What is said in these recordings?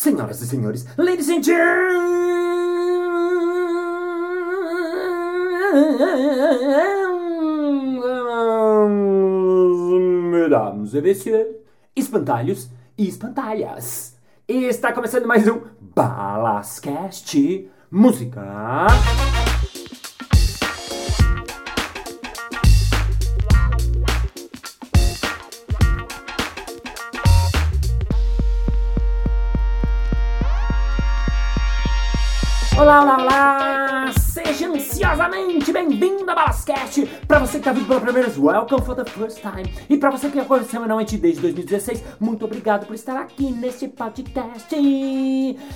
Senhoras e senhores, ladies and gentlemen, mesdames e messieurs, espantalhos e espantalhas. Está começando mais um Balascast Música. Você que tá vindo pela primeira vez, welcome for the first time! E pra você que acompanha semanalmente desde 2016, muito obrigado por estar aqui neste podcast!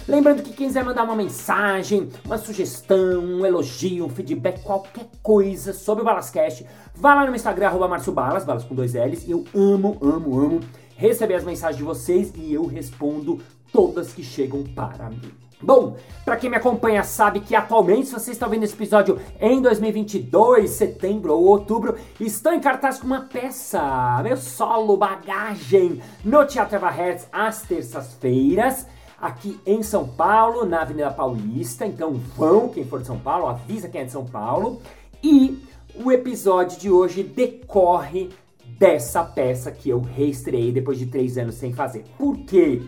Lembrando que quem quiser mandar uma mensagem, uma sugestão, um elogio, um feedback, qualquer coisa sobre o Balascast, vá lá no meu Instagram, arroba Balas, balas com dois L's. Eu amo, amo, amo receber as mensagens de vocês e eu respondo todas que chegam para mim. Bom, para quem me acompanha sabe que atualmente, se você está vendo esse episódio em 2022, setembro ou outubro, estou em cartaz com uma peça, meu solo bagagem, no Teatro Eva Hertz, às terças-feiras, aqui em São Paulo, na Avenida Paulista. Então vão, quem for de São Paulo, avisa quem é de São Paulo. E o episódio de hoje decorre dessa peça que eu reestreiei depois de três anos sem fazer. Por quê?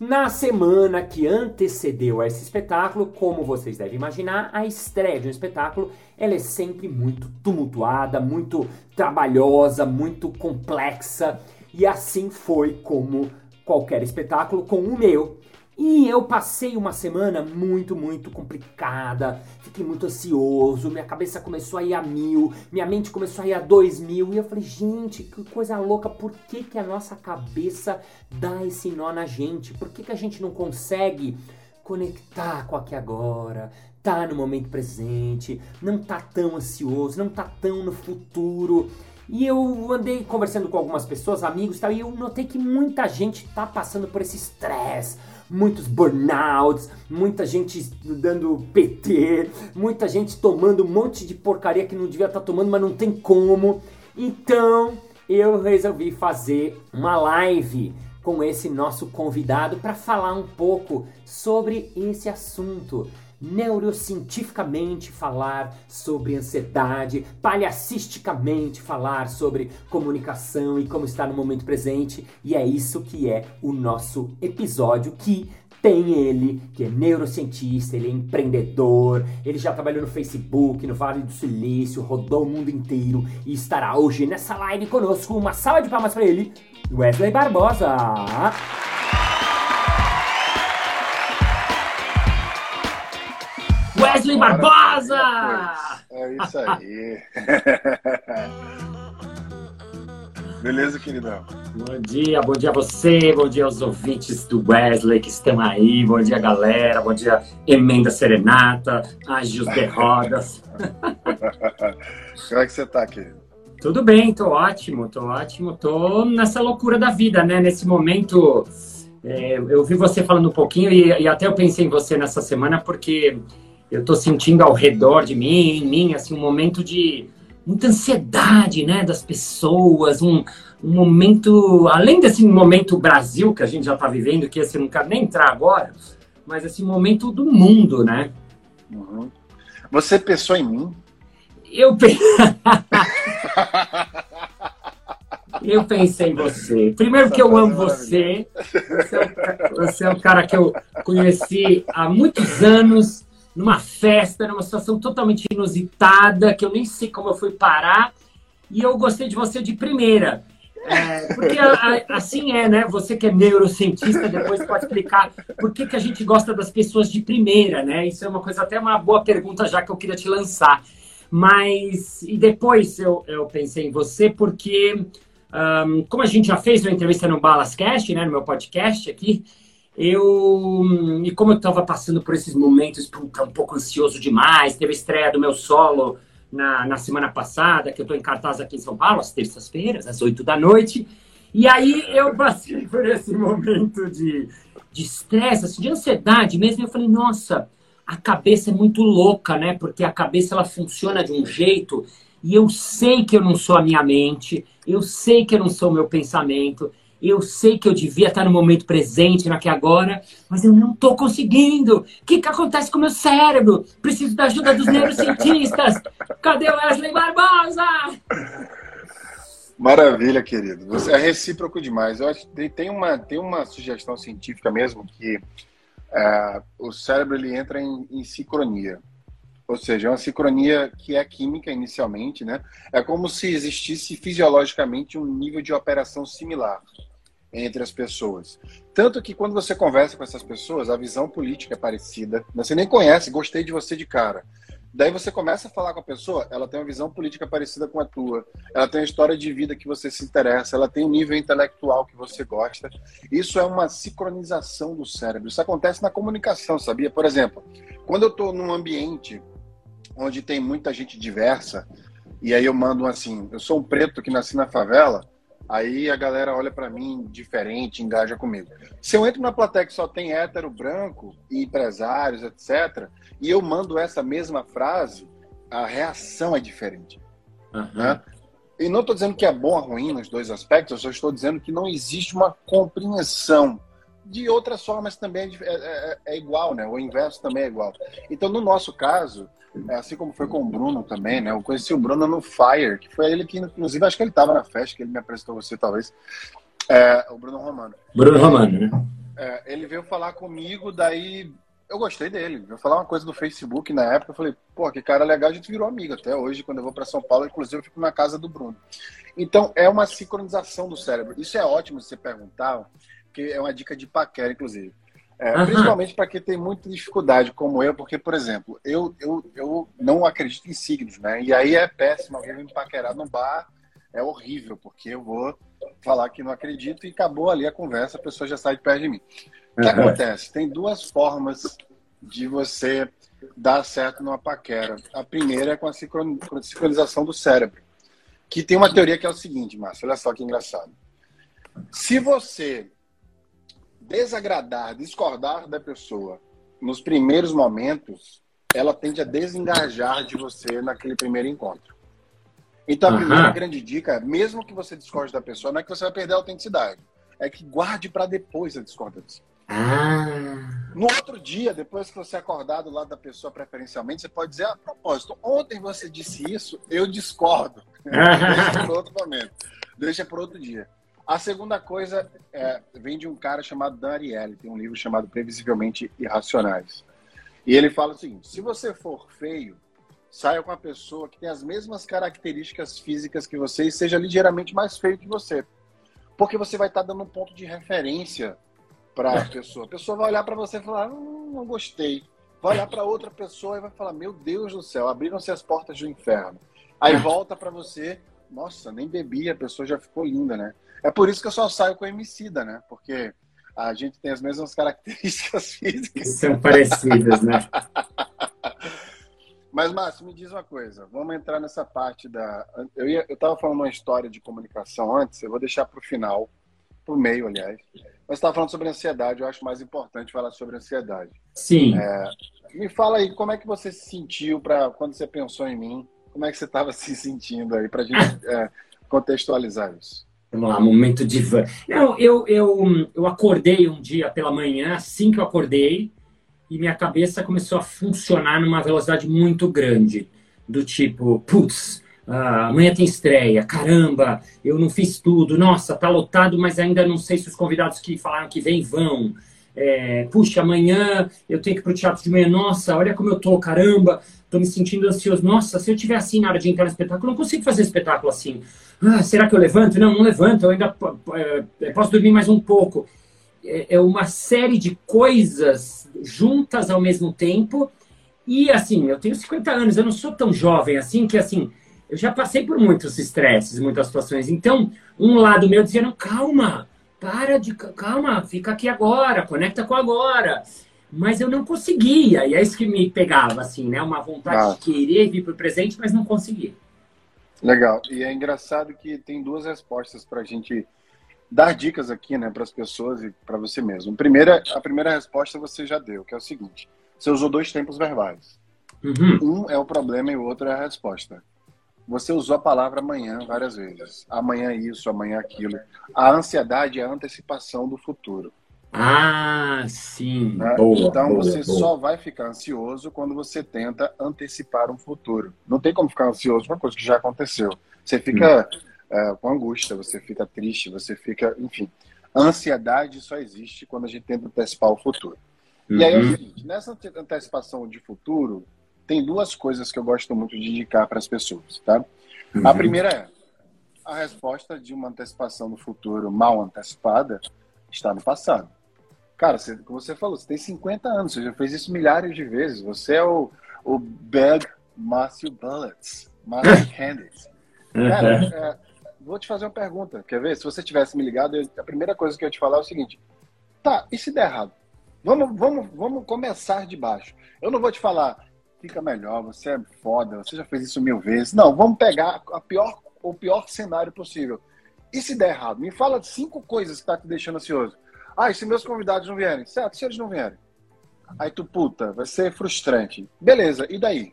Na semana que antecedeu a esse espetáculo, como vocês devem imaginar, a estreia de um espetáculo ela é sempre muito tumultuada, muito trabalhosa, muito complexa, e assim foi como qualquer espetáculo com o meu. E eu passei uma semana muito, muito complicada, fiquei muito ansioso, minha cabeça começou a ir a mil, minha mente começou a ir a dois mil, e eu falei, gente, que coisa louca, por que, que a nossa cabeça dá esse nó na gente? Por que, que a gente não consegue conectar com aqui agora, tá no momento presente, não tá tão ansioso, não tá tão no futuro? E eu andei conversando com algumas pessoas, amigos e tal, e eu notei que muita gente tá passando por esse estresse muitos burnouts, muita gente dando PT, muita gente tomando um monte de porcaria que não devia estar tá tomando, mas não tem como. Então eu resolvi fazer uma live com esse nosso convidado para falar um pouco sobre esse assunto neurocientificamente falar sobre ansiedade, palhacisticamente falar sobre comunicação e como estar no momento presente, e é isso que é o nosso episódio que tem ele, que é neurocientista, ele é empreendedor, ele já trabalhou no Facebook, no Vale do Silício, rodou o mundo inteiro e estará hoje nessa live conosco. Uma salva de palmas para ele, Wesley Barbosa. Wesley Barbosa! É isso aí. Beleza, queridão? Bom dia, bom dia a você, bom dia aos ouvintes do Wesley que estão aí, bom dia galera, bom dia Emenda Serenata, Ágios de Rodas. Como é que você tá, querido? Tudo bem, tô ótimo, tô ótimo, tô nessa loucura da vida, né? Nesse momento, é, eu vi você falando um pouquinho e, e até eu pensei em você nessa semana porque eu estou sentindo ao redor de mim, em mim, assim, um momento de muita ansiedade, né, das pessoas, um, um momento, além desse momento Brasil que a gente já está vivendo, que esse eu não quero nem entrar agora, mas esse momento do mundo, né? Uhum. Você pensou em mim? Eu pensei... Eu pensei em você. Primeiro que eu amo você. Você é, você é um cara que eu conheci há muitos anos numa festa, numa situação totalmente inusitada, que eu nem sei como eu fui parar, e eu gostei de você de primeira. É, porque a, a, assim é, né? Você que é neurocientista, depois pode explicar por que, que a gente gosta das pessoas de primeira, né? Isso é uma coisa, até uma boa pergunta já que eu queria te lançar. Mas, e depois eu, eu pensei em você porque, um, como a gente já fez uma entrevista no Balascast, né? No meu podcast aqui, eu e como eu estava passando por esses momentos puta, um pouco ansioso demais, teve a estreia do meu solo na, na semana passada, que eu estou em cartaz aqui em São Paulo, às terças-feiras, às oito da noite, e aí eu passei por esse momento de de estresse, assim, de ansiedade mesmo, e eu falei, nossa, a cabeça é muito louca, né? Porque a cabeça ela funciona de um jeito e eu sei que eu não sou a minha mente, eu sei que eu não sou o meu pensamento, eu sei que eu devia estar no momento presente, no aqui agora, mas eu não estou conseguindo. O que, que acontece com o meu cérebro? Preciso da ajuda dos neurocientistas. Cadê o Wesley Barbosa? Maravilha, querido. Você é recíproco demais. Eu acho que tem uma, tem uma sugestão científica mesmo que é, o cérebro ele entra em, em sincronia. Ou seja, é uma sincronia que é química inicialmente, né? É como se existisse fisiologicamente um nível de operação similar entre as pessoas. Tanto que quando você conversa com essas pessoas, a visão política é parecida. Você nem conhece, gostei de você de cara. Daí você começa a falar com a pessoa, ela tem uma visão política parecida com a tua, ela tem uma história de vida que você se interessa, ela tem um nível intelectual que você gosta. Isso é uma sincronização do cérebro. Isso acontece na comunicação, sabia? Por exemplo, quando eu estou num ambiente onde tem muita gente diversa, e aí eu mando assim, eu sou um preto que nasci na favela, aí a galera olha para mim diferente, engaja comigo. Se eu entro na plateia que só tem hétero branco e empresários, etc., e eu mando essa mesma frase, a reação é diferente. Uhum. Né? E não estou dizendo que é bom ou ruim nos dois aspectos, eu só estou dizendo que não existe uma compreensão. De outras formas também é, é, é, igual, né? O inverso também é igual. Então, no nosso caso, assim como foi com o Bruno também, né? Eu conheci o Bruno no Fire, que foi ele que, inclusive, acho que ele estava na festa, que ele me apresentou você, talvez. É, o Bruno Romano. Bruno Romano, né? É, ele veio falar comigo, daí eu gostei dele. Veio falar uma coisa do Facebook na época, eu falei, pô, que cara legal, a gente virou amigo até hoje, quando eu vou para São Paulo, inclusive eu fico na casa do Bruno. Então, é uma sincronização do cérebro. Isso é ótimo você perguntar, porque é uma dica de paquera, inclusive. É, uhum. Principalmente para quem tem muita dificuldade, como eu, porque, por exemplo, eu, eu, eu não acredito em signos, né? E aí é péssimo alguém me paquerar no bar, é horrível, porque eu vou falar que não acredito e acabou ali a conversa, a pessoa já sai de perto de mim. O que uhum. acontece? Tem duas formas de você dar certo numa paquera. A primeira é com a sincronização do cérebro, que tem uma teoria que é o seguinte, Márcio, olha só que engraçado. Se você desagradar, discordar da pessoa nos primeiros momentos, ela tende a desengajar de você naquele primeiro encontro. Então, a primeira grande dica, mesmo que você discorde da pessoa, não é que você vai perder a autenticidade, é que guarde para depois a discordância. Ah. No outro dia, depois que você acordar do lado da pessoa preferencialmente, você pode dizer, a propósito, ontem você disse isso, eu discordo. Deixa para outro momento. Deixa para outro dia. A segunda coisa é, vem de um cara chamado Dan Ariely, tem um livro chamado Previsivelmente Irracionais. E ele fala o seguinte: se você for feio, saia com a pessoa que tem as mesmas características físicas que você e seja ligeiramente mais feio que você. Porque você vai estar dando um ponto de referência para a pessoa. A pessoa vai olhar para você e falar: hum, não gostei. Vai olhar para outra pessoa e vai falar: meu Deus do céu, abriram-se as portas do inferno. Aí volta para você: nossa, nem bebi, a pessoa já ficou linda, né? É por isso que eu só saio com Emicida, né? Porque a gente tem as mesmas características físicas. São parecidas, né? Mas, Márcio, me diz uma coisa. Vamos entrar nessa parte da. Eu estava falando uma história de comunicação antes. Eu vou deixar para o final, para o meio, aliás. Mas estava falando sobre ansiedade. Eu acho mais importante falar sobre ansiedade. Sim. É, me fala aí, como é que você se sentiu para quando você pensou em mim? Como é que você estava se sentindo aí para a gente é, contextualizar isso? Vamos lá, momento de van. Não, eu, eu, eu acordei um dia pela manhã, assim que eu acordei, e minha cabeça começou a funcionar numa velocidade muito grande. Do tipo, putz, uh, amanhã tem estreia, caramba, eu não fiz tudo, nossa, tá lotado, mas ainda não sei se os convidados que falaram que vem vão. É, puxa, amanhã eu tenho que ir pro teatro de manhã, nossa, olha como eu tô, caramba, tô me sentindo ansioso. Nossa, se eu tiver assim na hora de entrar no espetáculo, não consigo fazer espetáculo assim. Ah, será que eu levanto? Não, não levanto, eu ainda é, posso dormir mais um pouco. É, é uma série de coisas juntas ao mesmo tempo. E assim, eu tenho 50 anos, eu não sou tão jovem assim que assim, eu já passei por muitos estresses, muitas situações. Então, um lado meu dizia: não, calma, para de. Calma, fica aqui agora, conecta com agora. Mas eu não conseguia, e é isso que me pegava, assim, né? Uma vontade ah. de querer vir para o presente, mas não conseguia. Legal. E é engraçado que tem duas respostas para a gente dar dicas aqui, né, para as pessoas e para você mesmo. Primeira, a primeira resposta você já deu, que é o seguinte: você usou dois tempos verbais. Uhum. Um é o problema e o outro é a resposta. Você usou a palavra amanhã várias vezes. Amanhã isso, amanhã aquilo. A ansiedade é a antecipação do futuro. Ah, sim. Né? Boa, então boa, você boa. só vai ficar ansioso quando você tenta antecipar um futuro. Não tem como ficar ansioso por uma coisa que já aconteceu. Você fica hum. é, com angústia, você fica triste, você fica, enfim. ansiedade só existe quando a gente tenta antecipar o futuro. Uhum. E aí é o uhum. seguinte, nessa antecipação de futuro, tem duas coisas que eu gosto muito de indicar para as pessoas, tá? Uhum. A primeira é a resposta de uma antecipação do futuro mal antecipada está no passado. Cara, você, como você falou, você tem 50 anos, você já fez isso milhares de vezes. Você é o, o Bag Matthew Bullets, Matthew Candidates. Cara, uhum. é, vou te fazer uma pergunta. Quer ver? Se você tivesse me ligado, eu, a primeira coisa que eu ia te falar é o seguinte: tá, e se der errado? Vamos, vamos, vamos começar de baixo. Eu não vou te falar, fica melhor, você é foda, você já fez isso mil vezes. Não, vamos pegar a pior, o pior cenário possível. E se der errado? Me fala cinco coisas que tá te deixando ansioso. Ah, e se meus convidados não vierem? Certo, se eles não vierem. Aí tu, puta, vai ser frustrante. Beleza, e daí?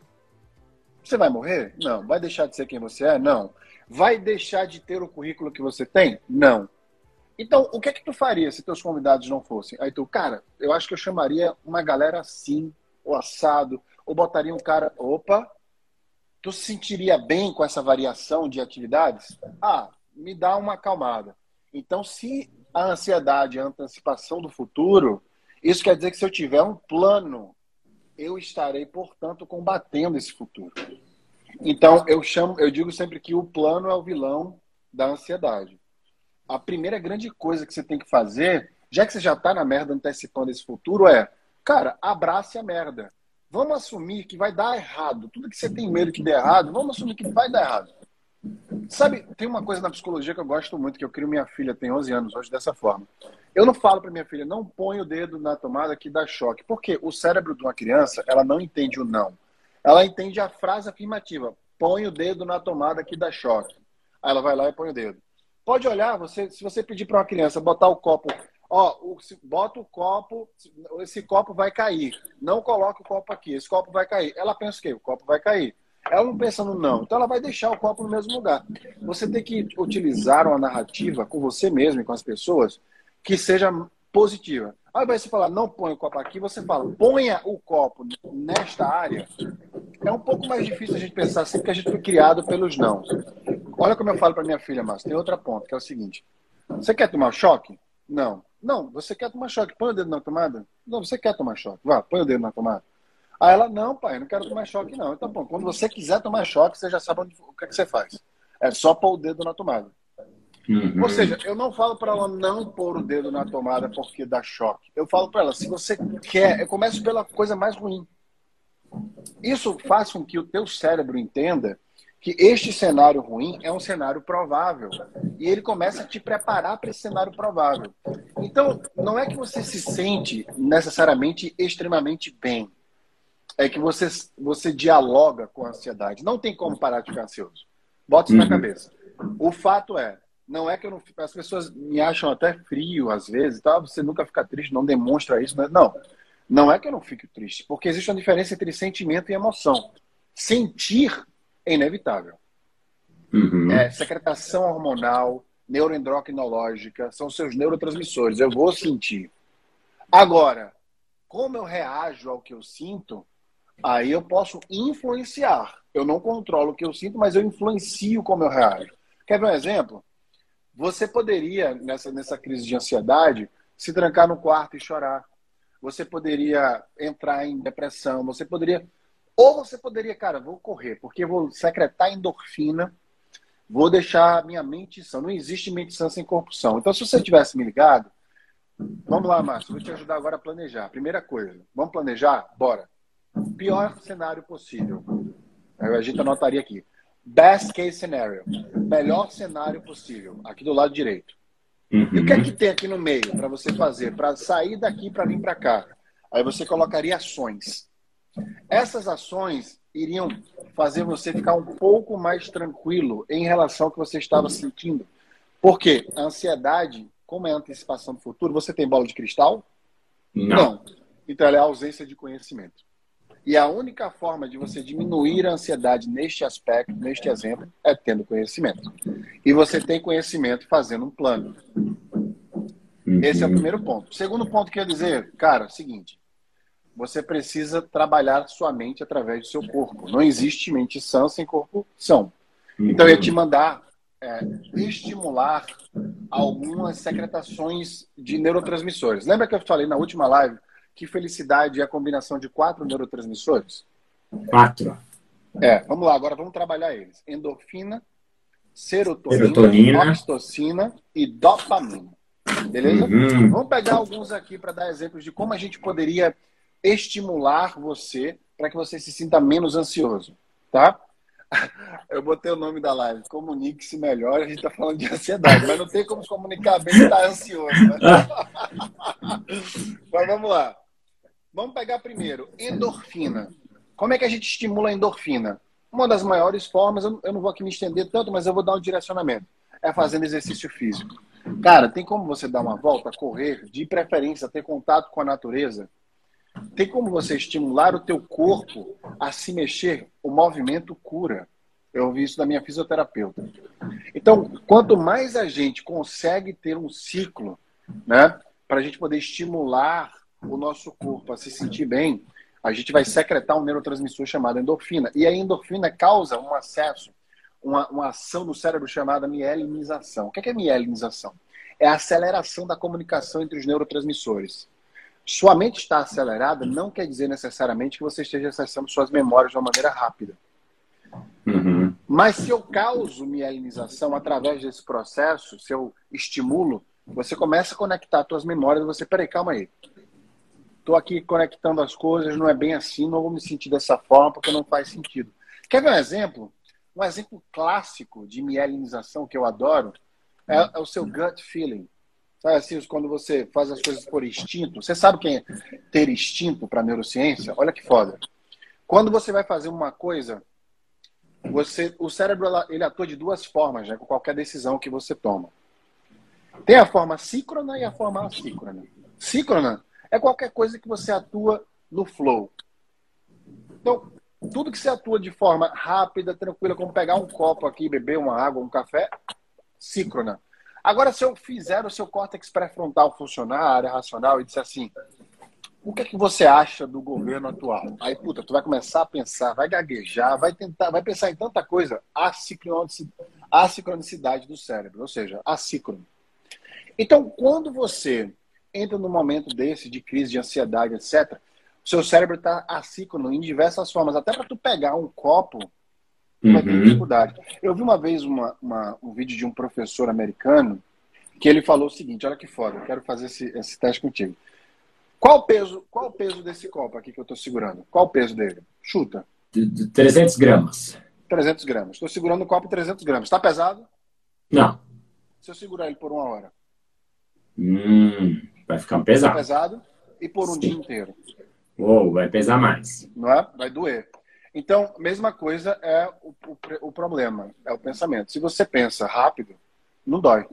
Você vai morrer? Não. Vai deixar de ser quem você é? Não. Vai deixar de ter o currículo que você tem? Não. Então, o que é que tu faria se teus convidados não fossem? Aí tu, cara, eu acho que eu chamaria uma galera assim, ou assado, ou botaria um cara, opa, tu se sentiria bem com essa variação de atividades? Ah, me dá uma acalmada. Então, se a ansiedade é a antecipação do futuro, isso quer dizer que se eu tiver um plano, eu estarei, portanto, combatendo esse futuro. Então, eu chamo, eu digo sempre que o plano é o vilão da ansiedade. A primeira grande coisa que você tem que fazer, já que você já está na merda antecipando esse futuro, é, cara, abrace a merda. Vamos assumir que vai dar errado. Tudo que você tem medo que dê errado, vamos assumir que vai dar errado. Sabe, tem uma coisa na psicologia que eu gosto muito, que eu crio minha filha, tem 11 anos hoje, dessa forma. Eu não falo para minha filha, não põe o dedo na tomada que dá choque. Porque o cérebro de uma criança, ela não entende o não. Ela entende a frase afirmativa. Põe o dedo na tomada que dá choque. Aí ela vai lá e põe o dedo. Pode olhar, você, se você pedir para uma criança botar o copo Ó, o, bota o copo, esse copo vai cair. Não coloque o copo aqui, esse copo vai cair. Ela pensa o quê? O copo vai cair. Ela não pensa no não. Então ela vai deixar o copo no mesmo lugar. Você tem que utilizar uma narrativa com você mesmo e com as pessoas que seja positiva. Ao invés de falar, não põe o copo aqui, você fala, ponha o copo nesta área. É um pouco mais difícil a gente pensar assim, porque a gente foi criado pelos não. Olha como eu falo para minha filha, Márcia, tem outra ponta, que é o seguinte. Você quer tomar choque? Não. Não, você quer tomar choque, põe o dedo na tomada. Não, você quer tomar choque, vá, põe o dedo na tomada. Aí ela, não, pai, eu não quero tomar choque, não. Então, bom, quando você quiser tomar choque, você já sabe onde, o que, é que você faz. É só pôr o dedo na tomada. Uhum. Ou seja, eu não falo para ela não pôr o dedo na tomada porque dá choque. Eu falo para ela, se você quer, eu começo pela coisa mais ruim. Isso faz com que o teu cérebro entenda que este cenário ruim é um cenário provável. E ele começa a te preparar para esse cenário provável. Então, não é que você se sente necessariamente extremamente bem. É que você, você dialoga com a ansiedade. Não tem como parar de ficar ansioso. Bota isso uhum. na cabeça. O fato é, não é que eu não As pessoas me acham até frio às vezes, tá? Você nunca fica triste, não demonstra isso. Né? Não. Não é que eu não fique triste, porque existe uma diferença entre sentimento e emoção. Sentir é inevitável. Uhum. É, secretação hormonal, neuroendocrinológica, são seus neurotransmissores. Eu vou sentir. Agora, como eu reajo ao que eu sinto, aí eu posso influenciar. Eu não controlo o que eu sinto, mas eu influencio como eu reajo. Quer ver um exemplo? Você poderia, nessa, nessa crise de ansiedade, se trancar no quarto e chorar. Você poderia entrar em depressão. Você poderia ou você poderia, cara, vou correr, porque vou secretar endorfina, vou deixar minha mente sã. Não existe mente sã sem corpo são. Então, se você tivesse me ligado, vamos lá, Márcio, vou te ajudar agora a planejar. Primeira coisa, vamos planejar? Bora. Pior cenário possível. A gente anotaria aqui. Best case scenario. Melhor cenário possível. Aqui do lado direito. Uhum. E o que é que tem aqui no meio para você fazer? Para sair daqui para vir para cá. Aí você colocaria ações. Essas ações iriam fazer você ficar um pouco mais tranquilo em relação ao que você estava sentindo. Porque a ansiedade, como é a antecipação do futuro, você tem bola de cristal? Não. Não. Então ela é a ausência de conhecimento. E a única forma de você diminuir a ansiedade neste aspecto, neste exemplo, é tendo conhecimento. E você tem conhecimento fazendo um plano. Uhum. Esse é o primeiro ponto. Segundo ponto que eu ia dizer, cara, é o seguinte: você precisa trabalhar sua mente através do seu corpo. Não existe mente sã sem corpo são. Então eu ia te mandar é, estimular algumas secretações de neurotransmissores. Lembra que eu falei na última live que felicidade é a combinação de quatro neurotransmissores? Quatro. É, vamos lá, agora vamos trabalhar eles. Endorfina, serotonina, serotonina. oxitocina e dopamina. Beleza? Uhum. Vamos pegar alguns aqui para dar exemplos de como a gente poderia estimular você para que você se sinta menos ansioso, tá? Eu botei o nome da live, comunique-se melhor, a gente está falando de ansiedade, mas não tem como se comunicar bem e tá ansioso. Né? mas vamos lá. Vamos pegar primeiro, endorfina. Como é que a gente estimula a endorfina? Uma das maiores formas, eu não vou aqui me estender tanto, mas eu vou dar um direcionamento. É fazendo exercício físico. Cara, tem como você dar uma volta, correr, de preferência ter contato com a natureza? Tem como você estimular o teu corpo a se mexer? O movimento cura. Eu ouvi isso da minha fisioterapeuta. Então, quanto mais a gente consegue ter um ciclo, né, para a gente poder estimular o nosso corpo a se sentir bem, a gente vai secretar um neurotransmissor chamado endorfina. E a endorfina causa um acesso, uma, uma ação no cérebro chamada mielinização. O que é, que é mielinização? É a aceleração da comunicação entre os neurotransmissores. Sua mente está acelerada não quer dizer necessariamente que você esteja acessando suas memórias de uma maneira rápida. Uhum. Mas se eu causo mielinização através desse processo, se eu estimulo, você começa a conectar suas memórias. Você, peraí, calma aí. Estou aqui conectando as coisas, não é bem assim, não vou me sentir dessa forma porque não faz sentido. Quer ver um exemplo? Um exemplo clássico de mielinização que eu adoro é, é o seu gut feeling. Sabe assim, quando você faz as coisas por instinto, você sabe quem é ter instinto para neurociência? Olha que foda. Quando você vai fazer uma coisa, você, o cérebro ele atua de duas formas, né, com qualquer decisão que você toma. Tem a forma síncrona e a forma assíncrona. Síncrona é qualquer coisa que você atua no flow. Então, tudo que você atua de forma rápida, tranquila, como pegar um copo aqui, beber uma água, um café, síncrona. Agora, se eu fizer o seu córtex pré-frontal funcionar, a área racional, e disser assim, o que é que você acha do governo atual? Aí, puta, tu vai começar a pensar, vai gaguejar, vai tentar, vai pensar em tanta coisa, a sincronicidade do cérebro, ou seja, assíncrono. Então, quando você entra num momento desse de crise de ansiedade, etc., seu cérebro está assíncrono em diversas formas. Até para tu pegar um copo. Vai ter dificuldade. Eu vi uma vez uma, uma, um vídeo de um professor americano que ele falou o seguinte: olha que foda, eu quero fazer esse, esse teste contigo. Qual o peso, qual o peso desse copo aqui que eu estou segurando? Qual o peso dele? Chuta. De, de 300 gramas. 300 gramas. Estou segurando o copo 300 gramas. Está pesado? Não. Se eu segurar ele por uma hora? Hum, vai ficar pesado. Tá pesado e por um Sim. dia inteiro. Uou, vai pesar mais. Não é? Vai doer. Então, mesma coisa é o, o, o, problema, é o pensamento. Se você pensa rápido, não dói.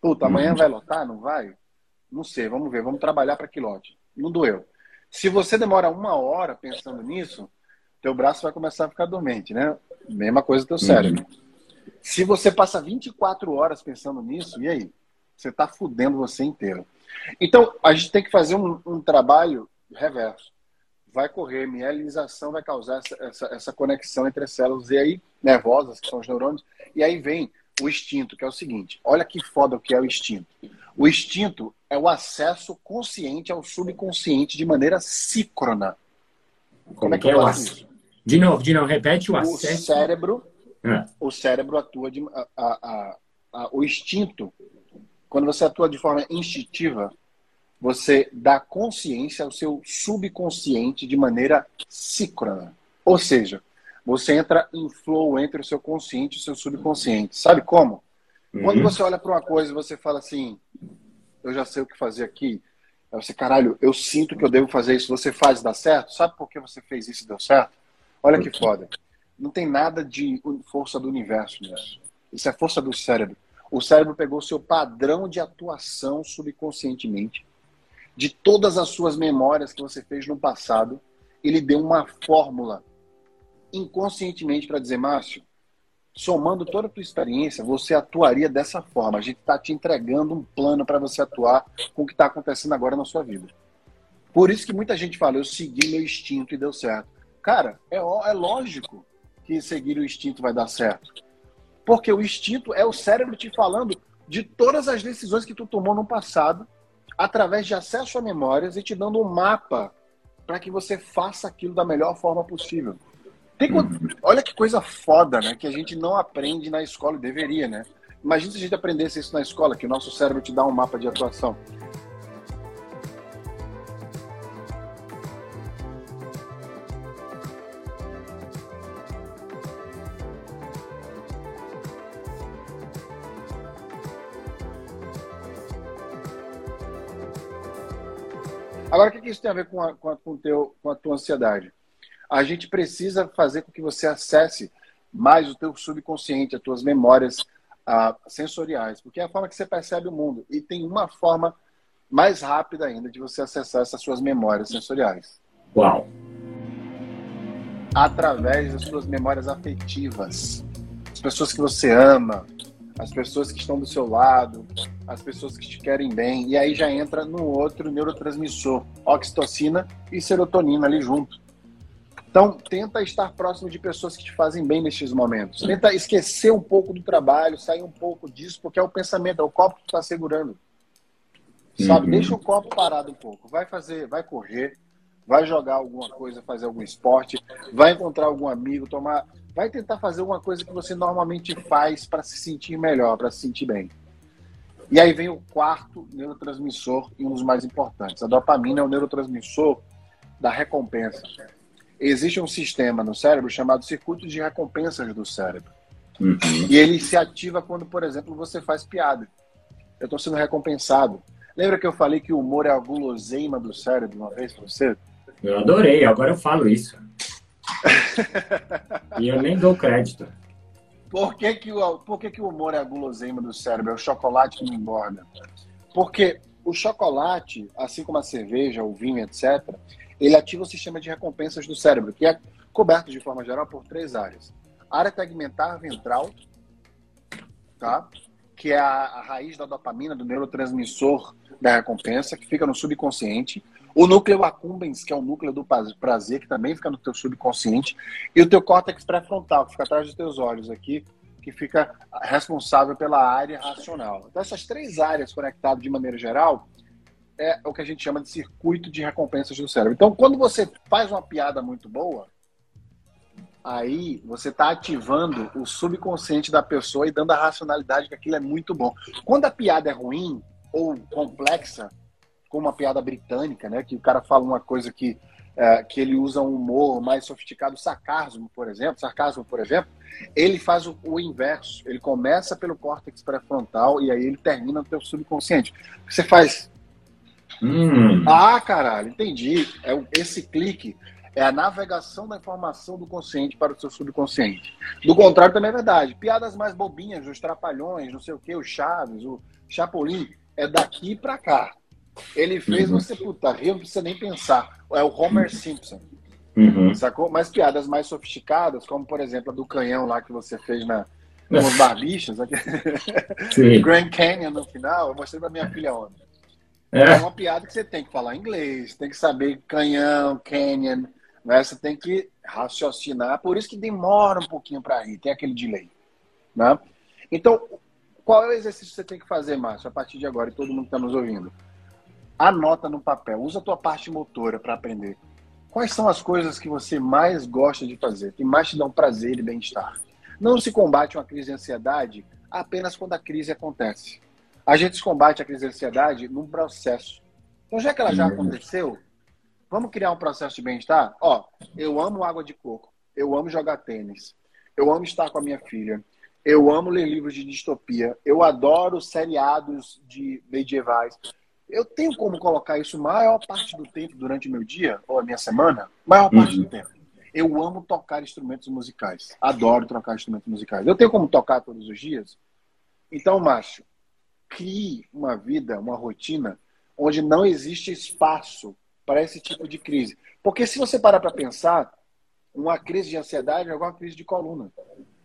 Puta, amanhã uhum. vai lotar? Não vai? Não sei, vamos ver, vamos trabalhar para que lote. Não doeu. Se você demora uma hora pensando nisso, teu braço vai começar a ficar dormente, né? Mesma coisa do teu cérebro. Uhum. Se você passa 24 horas pensando nisso, e aí? Você está fudendo você inteiro. Então, a gente tem que fazer um, um trabalho reverso vai correr, mielinização vai causar essa, essa, essa, conexão entre as células e aí nervosas, que são os neurônios, e aí vem o instinto, que é o seguinte: olha que foda o que é o instinto. O instinto é o acesso consciente ao subconsciente de maneira síncrona. Como, Como é que é o acesso? De novo, de novo, repete o acesso. O cérebro, é. o cérebro atua de a, a, a, o instinto. Quando você atua de forma instintiva, você dá consciência ao seu subconsciente de maneira síncrona. Ou seja, você entra em flow entre o seu consciente e o seu subconsciente. Sabe como? Uhum. Quando você olha para uma coisa e você fala assim, eu já sei o que fazer aqui. Aí você, caralho, eu sinto que eu devo fazer isso. Você faz e dá certo? Sabe por que você fez isso e deu certo? Olha que foda. Não tem nada de força do universo nisso. Isso é força do cérebro. O cérebro pegou o seu padrão de atuação subconscientemente de todas as suas memórias que você fez no passado ele deu uma fórmula inconscientemente para dizer, Márcio, somando toda a tua experiência, você atuaria dessa forma. A gente está te entregando um plano para você atuar com o que está acontecendo agora na sua vida. Por isso que muita gente fala, eu segui meu instinto e deu certo. Cara, é, é lógico que seguir o instinto vai dar certo. Porque o instinto é o cérebro te falando de todas as decisões que tu tomou no passado, através de acesso a memórias e te dando um mapa para que você faça aquilo da melhor forma possível. Tem, olha que coisa foda, né? Que a gente não aprende na escola, deveria, né? Imagina se a gente aprendesse isso na escola, que o nosso cérebro te dá um mapa de atuação. Agora, o que isso tem a ver com a, com a, com teu, com a tua ansiedade? A gente precisa fazer com que você acesse mais o teu subconsciente, as tuas memórias uh, sensoriais, porque é a forma que você percebe o mundo. E tem uma forma mais rápida ainda de você acessar essas suas memórias sensoriais. Uau! Através das suas memórias afetivas. As pessoas que você ama, as pessoas que estão do seu lado, as pessoas que te querem bem. E aí já entra no outro neurotransmissor, oxitocina e serotonina ali junto. Então, tenta estar próximo de pessoas que te fazem bem nesses momentos. Tenta esquecer um pouco do trabalho, sair um pouco disso, porque é o pensamento, é o copo que tu está segurando. Sabe? Uhum. Deixa o copo parado um pouco. Vai fazer, vai correr, vai jogar alguma coisa, fazer algum esporte, vai encontrar algum amigo, tomar vai tentar fazer alguma coisa que você normalmente faz para se sentir melhor, para se sentir bem. E aí vem o quarto neurotransmissor e um dos mais importantes. A dopamina é o neurotransmissor da recompensa. Existe um sistema no cérebro chamado circuito de recompensas do cérebro. Uhum. E ele se ativa quando, por exemplo, você faz piada. Eu estou sendo recompensado. Lembra que eu falei que o humor é a guloseima do cérebro uma vez para você? Eu adorei, agora eu falo isso. E eu nem dou crédito. Por que, que, o, por que, que o humor é a guloseima do cérebro? É o chocolate que não engorda. Porque o chocolate, assim como a cerveja, o vinho, etc., ele ativa o sistema de recompensas do cérebro, que é coberto de forma geral por três áreas. Área tegmentar ventral, tá? que é a, a raiz da dopamina, do neurotransmissor da recompensa, que fica no subconsciente. O núcleo accumbens, que é o núcleo do prazer, que também fica no teu subconsciente, e o teu córtex pré-frontal, que fica atrás dos teus olhos aqui, que fica responsável pela área racional. Então, essas três áreas conectadas de maneira geral é o que a gente chama de circuito de recompensas do cérebro. Então, quando você faz uma piada muito boa, aí você está ativando o subconsciente da pessoa e dando a racionalidade que aquilo é muito bom. Quando a piada é ruim ou complexa, como uma piada britânica, né? Que o cara fala uma coisa que, é, que ele usa um humor mais sofisticado, sarcasmo, por exemplo, sarcasmo, por exemplo, ele faz o, o inverso. Ele começa pelo córtex pré-frontal e aí ele termina no teu subconsciente. Você faz. Hum. Ah, caralho, entendi. É esse clique é a navegação da informação do consciente para o seu subconsciente. Do contrário, também é verdade. Piadas mais bobinhas, os trapalhões, não sei o que, o Chaves, o Chapolin, é daqui para cá. Ele fez uhum. você, puta, rir, não precisa nem pensar. É o Homer Simpson. Uhum. Sacou? Mas piadas mais sofisticadas, como por exemplo a do canhão lá que você fez na, com os barbichos, Grand Canyon no final, eu mostrei pra minha filha ontem. É. é. uma piada que você tem que falar inglês, tem que saber canhão, canyon, né? Você tem que raciocinar, por isso que demora um pouquinho para rir, tem aquele delay. Né? Então, qual é o exercício que você tem que fazer, Márcio, a partir de agora, e todo mundo que está nos ouvindo? Anota no papel, usa a tua parte motora para aprender. Quais são as coisas que você mais gosta de fazer, que mais te dão prazer e bem-estar? Não se combate uma crise de ansiedade apenas quando a crise acontece. A gente combate a crise de ansiedade num processo. Então, já que ela já aconteceu, vamos criar um processo de bem-estar? Ó, eu amo água de coco, eu amo jogar tênis, eu amo estar com a minha filha, eu amo ler livros de distopia, eu adoro seriados de medievais. Eu tenho como colocar isso maior parte do tempo durante o meu dia ou a minha semana? Maior parte uhum. do tempo. Eu amo tocar instrumentos musicais. Adoro tocar instrumentos musicais. Eu tenho como tocar todos os dias? Então, macho, crie uma vida, uma rotina onde não existe espaço para esse tipo de crise. Porque se você parar para pensar, uma crise de ansiedade é igual uma crise de coluna.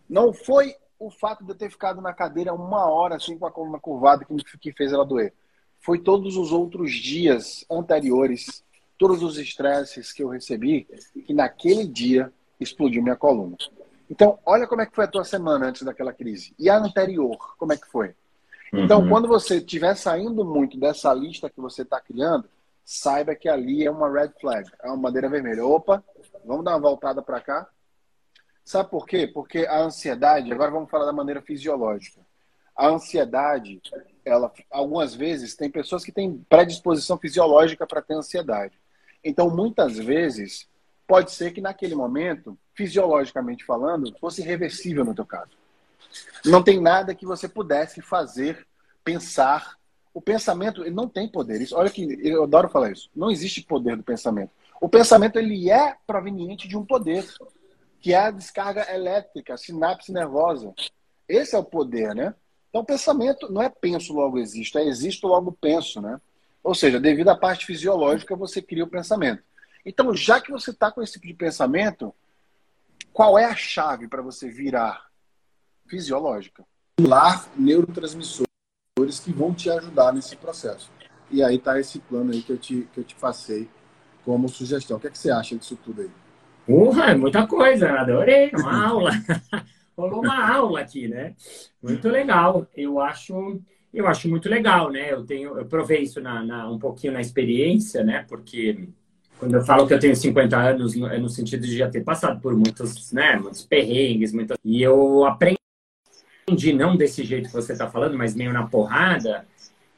Não foi o fato de eu ter ficado na cadeira uma hora assim com a coluna curvada que, que fez ela doer. Foi todos os outros dias anteriores, todos os estresses que eu recebi, que naquele dia explodiu minha coluna. Então, olha como é que foi a tua semana antes daquela crise. E a anterior, como é que foi? Então, uhum. quando você estiver saindo muito dessa lista que você está criando, saiba que ali é uma red flag, é uma bandeira vermelha. Opa, vamos dar uma voltada para cá. Sabe por quê? Porque a ansiedade, agora vamos falar da maneira fisiológica. A ansiedade, ela, algumas vezes, tem pessoas que têm predisposição fisiológica para ter ansiedade. Então, muitas vezes, pode ser que naquele momento, fisiologicamente falando, fosse reversível no teu caso. Não tem nada que você pudesse fazer, pensar. O pensamento ele não tem poder. Isso, olha que eu adoro falar isso. Não existe poder do pensamento. O pensamento ele é proveniente de um poder, que é a descarga elétrica, a sinapse nervosa. Esse é o poder, né? Então, pensamento não é penso logo existo, é existo logo penso, né? Ou seja, devido à parte fisiológica, você cria o pensamento. Então, já que você está com esse tipo de pensamento, qual é a chave para você virar fisiológica. Lá, neurotransmissores que vão te ajudar nesse processo. E aí está esse plano aí que eu te, que eu te passei como sugestão. O que, é que você acha disso tudo aí? Porra, é muita coisa, adorei, uma aula. Rolou uma aula aqui, né? Muito legal. Eu acho, eu acho muito legal, né? Eu tenho, eu provei isso na, na, um pouquinho na experiência, né? Porque quando eu falo que eu tenho 50 anos, é no sentido de já ter passado por muitos, né, muitos perrengues, muitas... e eu aprendi não desse jeito que você está falando, mas meio na porrada,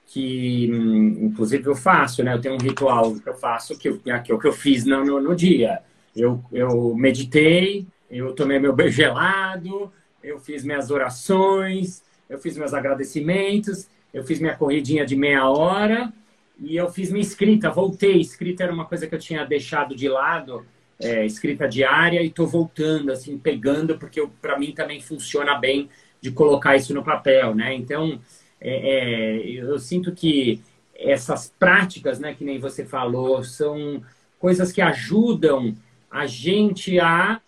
que hum, inclusive eu faço, né? Eu tenho um ritual que eu faço, que, que, é que eu fiz no, no, no, dia. Eu, eu meditei, eu tomei meu beijo gelado, eu fiz minhas orações, eu fiz meus agradecimentos, eu fiz minha corridinha de meia hora e eu fiz minha escrita, voltei. Escrita era uma coisa que eu tinha deixado de lado, é, escrita diária, e estou voltando, assim, pegando, porque para mim também funciona bem de colocar isso no papel, né? Então, é, é, eu sinto que essas práticas, né, que nem você falou, são coisas que ajudam a gente a,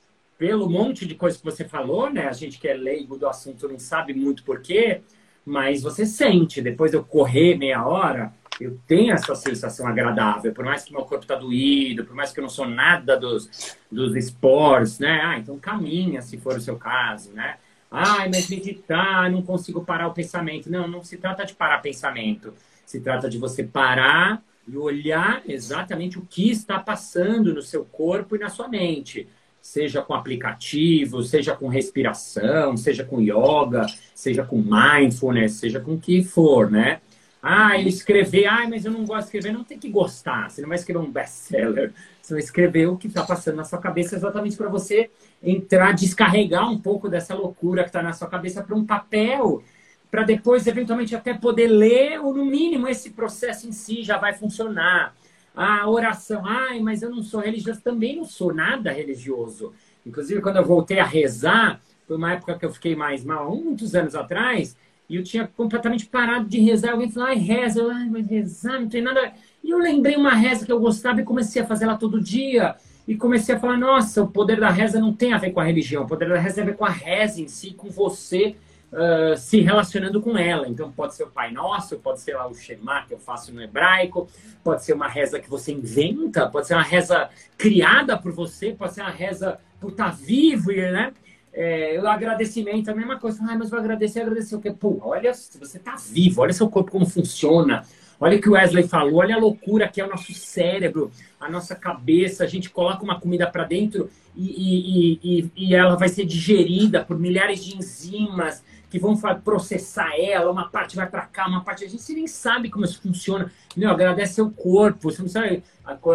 pelo monte de coisas que você falou, né? A gente que é leigo do assunto não sabe muito porquê, mas você sente, depois de eu correr meia hora, eu tenho essa sensação agradável, por mais que meu corpo está doído, por mais que eu não sou nada dos, dos esportes, né? Ah, então caminha, se for o seu caso, né? Ai, mas meditar, não consigo parar o pensamento. Não, não se trata de parar pensamento. Se trata de você parar e olhar exatamente o que está passando no seu corpo e na sua mente. Seja com aplicativo, seja com respiração, seja com yoga, seja com mindfulness, seja com o que for, né? Ah, escrever, ai, mas eu não gosto de escrever. Não tem que gostar. Você não vai escrever um best-seller. Você vai escrever o que está passando na sua cabeça exatamente para você entrar, descarregar um pouco dessa loucura que está na sua cabeça para um papel, para depois, eventualmente, até poder ler, ou no mínimo, esse processo em si já vai funcionar. A oração, ai, mas eu não sou religioso, também não sou nada religioso. Inclusive, quando eu voltei a rezar, foi uma época que eu fiquei mais mal, muitos anos atrás, e eu tinha completamente parado de rezar. Alguém falou, ai, reza, ai, mas rezar não tem nada. E eu lembrei uma reza que eu gostava e comecei a fazer ela todo dia e comecei a falar: nossa, o poder da reza não tem a ver com a religião, o poder da reza tem a ver com a reza em si, com você uh, se relacionando com ela. Então, pode ser o Pai Nosso, pode ser lá o Shema que eu faço no hebraico, pode ser uma reza que você inventa, pode ser uma reza criada por você, pode ser uma reza por estar tá vivo, né? É, o agradecimento é a mesma coisa. Ah, mas vou agradecer, agradecer o quê? Pô, olha, você está vivo, olha seu corpo como funciona. Olha o que o Wesley falou, olha a loucura que é o nosso cérebro, a nossa cabeça. A gente coloca uma comida para dentro e, e, e, e, ela vai ser digerida por milhares de enzimas que vão processar ela. Uma parte vai para cá, uma parte. A gente nem sabe como isso funciona. Meu, agradece seu corpo. Você não sabe.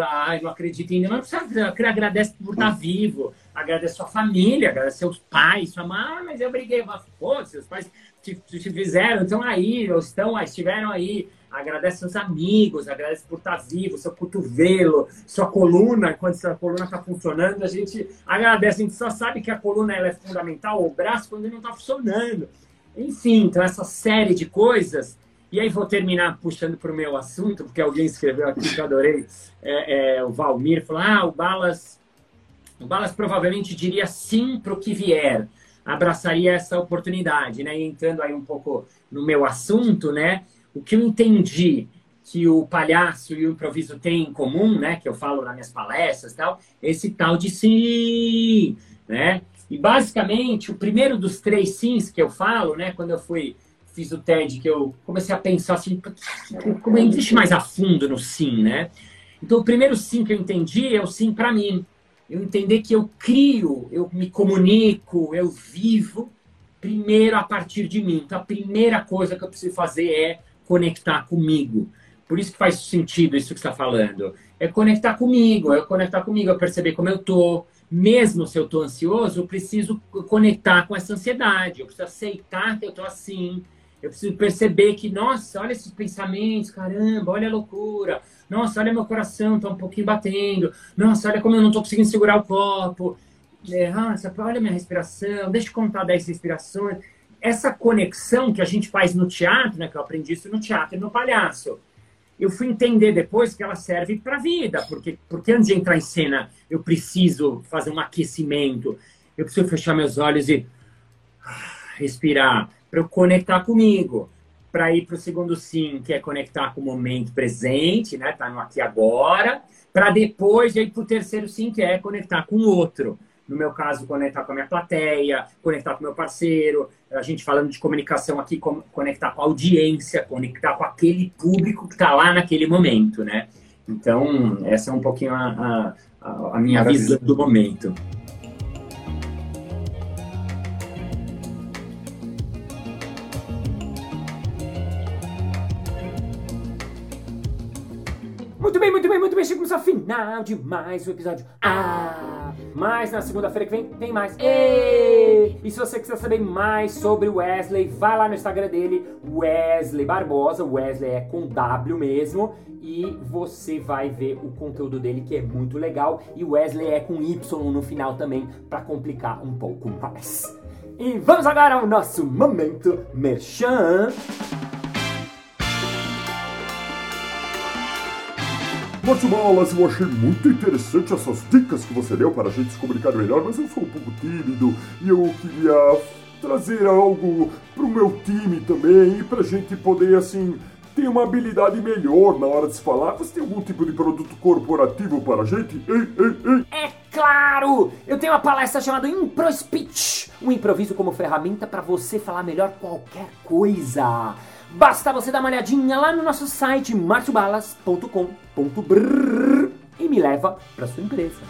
Ai, não acredito ainda. Mas não. Agradece por estar vivo. Agradece sua família, agradece seus pais, sua mãe. Ah, mas eu briguei. Pô, seus pais te, te fizeram, então aí, estão, estiveram aí agradece seus amigos, agradece por estar vivo, seu cotovelo, sua coluna, quando sua coluna está funcionando, a gente agradece. A gente só sabe que a coluna ela é fundamental, o braço, quando ele não está funcionando. Enfim, então essa série de coisas E aí vou terminar puxando para o meu assunto, porque alguém escreveu aqui que eu adorei. É, é, o Valmir falou: ah, o Balas, o Balas provavelmente diria sim para o que vier, abraçaria essa oportunidade, né? E entrando aí um pouco no meu assunto, né? O que eu entendi que o palhaço e o improviso têm em comum, né? Que eu falo nas minhas palestras, tal, esse tal de sim, né? E basicamente o primeiro dos três sims que eu falo, né? Quando eu fui fiz o TED, que eu comecei a pensar assim, como existe mais a fundo no sim, né? Então, o primeiro sim que eu entendi é o sim para mim. Eu entender que eu crio, eu me comunico, eu vivo primeiro a partir de mim. Então, a primeira coisa que eu preciso fazer é conectar comigo. Por isso que faz sentido isso que está falando. É conectar comigo, é conectar comigo, é perceber como eu tô. Mesmo se eu estou ansioso, eu preciso conectar com essa ansiedade. Eu preciso aceitar que eu estou assim. Eu preciso perceber que, nossa, olha esses pensamentos, caramba, olha a loucura. Nossa, olha meu coração, está um pouquinho batendo. Nossa, olha como eu não estou conseguindo segurar o copo. É, nossa, olha minha respiração, deixa eu contar 10 respirações. Essa conexão que a gente faz no teatro, né, que eu aprendi isso no teatro e no palhaço. Eu fui entender depois que ela serve para a vida, porque, porque antes de entrar em cena eu preciso fazer um aquecimento, eu preciso fechar meus olhos e respirar para eu conectar comigo, para ir para o segundo sim, que é conectar com o momento presente, né? Tá no aqui agora, para depois ir para o terceiro sim, que é conectar com o outro. No meu caso, conectar com a minha plateia, conectar com o meu parceiro, a gente falando de comunicação aqui, conectar com a audiência, conectar com aquele público que está lá naquele momento, né? Então, essa é um pouquinho a, a, a minha Maravilha. visão do momento. Muito bem, muito bem, muito bem. Chegamos ao final de mais um episódio. Ah! Mas na segunda-feira que vem tem mais. E, e se você quiser saber mais sobre Wesley, vai lá no Instagram dele, Wesley Barbosa. Wesley é com W mesmo. E você vai ver o conteúdo dele que é muito legal. E Wesley é com Y no final também, para complicar um pouco mais. E vamos agora ao nosso momento merchan. Malas, eu achei muito interessante essas dicas que você deu para a gente se comunicar melhor, mas eu sou um pouco tímido e eu queria trazer algo para o meu time também e para a gente poder, assim, ter uma habilidade melhor na hora de se falar. Você tem algum tipo de produto corporativo para a gente? Ei, ei, ei! É claro! Eu tenho uma palestra chamada Impro Speech, um improviso como ferramenta para você falar melhor qualquer coisa. Basta você dar uma olhadinha lá no nosso site marciobalas.com.br e me leva para sua empresa.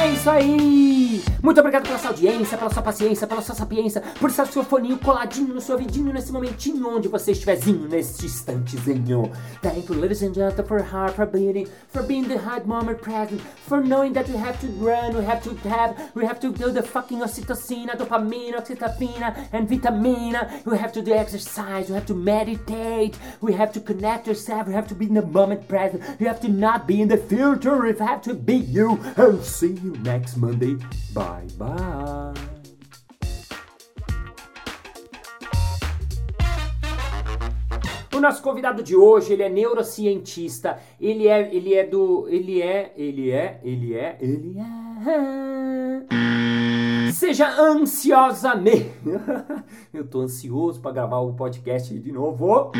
É isso aí! Muito obrigado pela sua audiência, pela sua paciência, pela sua sapiência, por estar seu foninho coladinho no seu ouvidinho nesse momentinho onde você estiverzinho, neste instantezinho. Thank you, ladies and gentlemen, for heart, for beating, for being the hard moment present, for knowing that we have to run, we have to have, we have to do the fucking oxytocin, dopamine, oxytocina, and vitamina. We have to do exercise, we have to meditate, we have to connect yourself, we have to be in the moment present, you have to not be in the future, we have to be you, and see you next Monday. Bye bye. O nosso convidado de hoje, ele é neurocientista, ele é, ele é do, ele é, ele é, ele é, ele é. Seja ansiosamente. Eu tô ansioso para gravar o podcast de novo.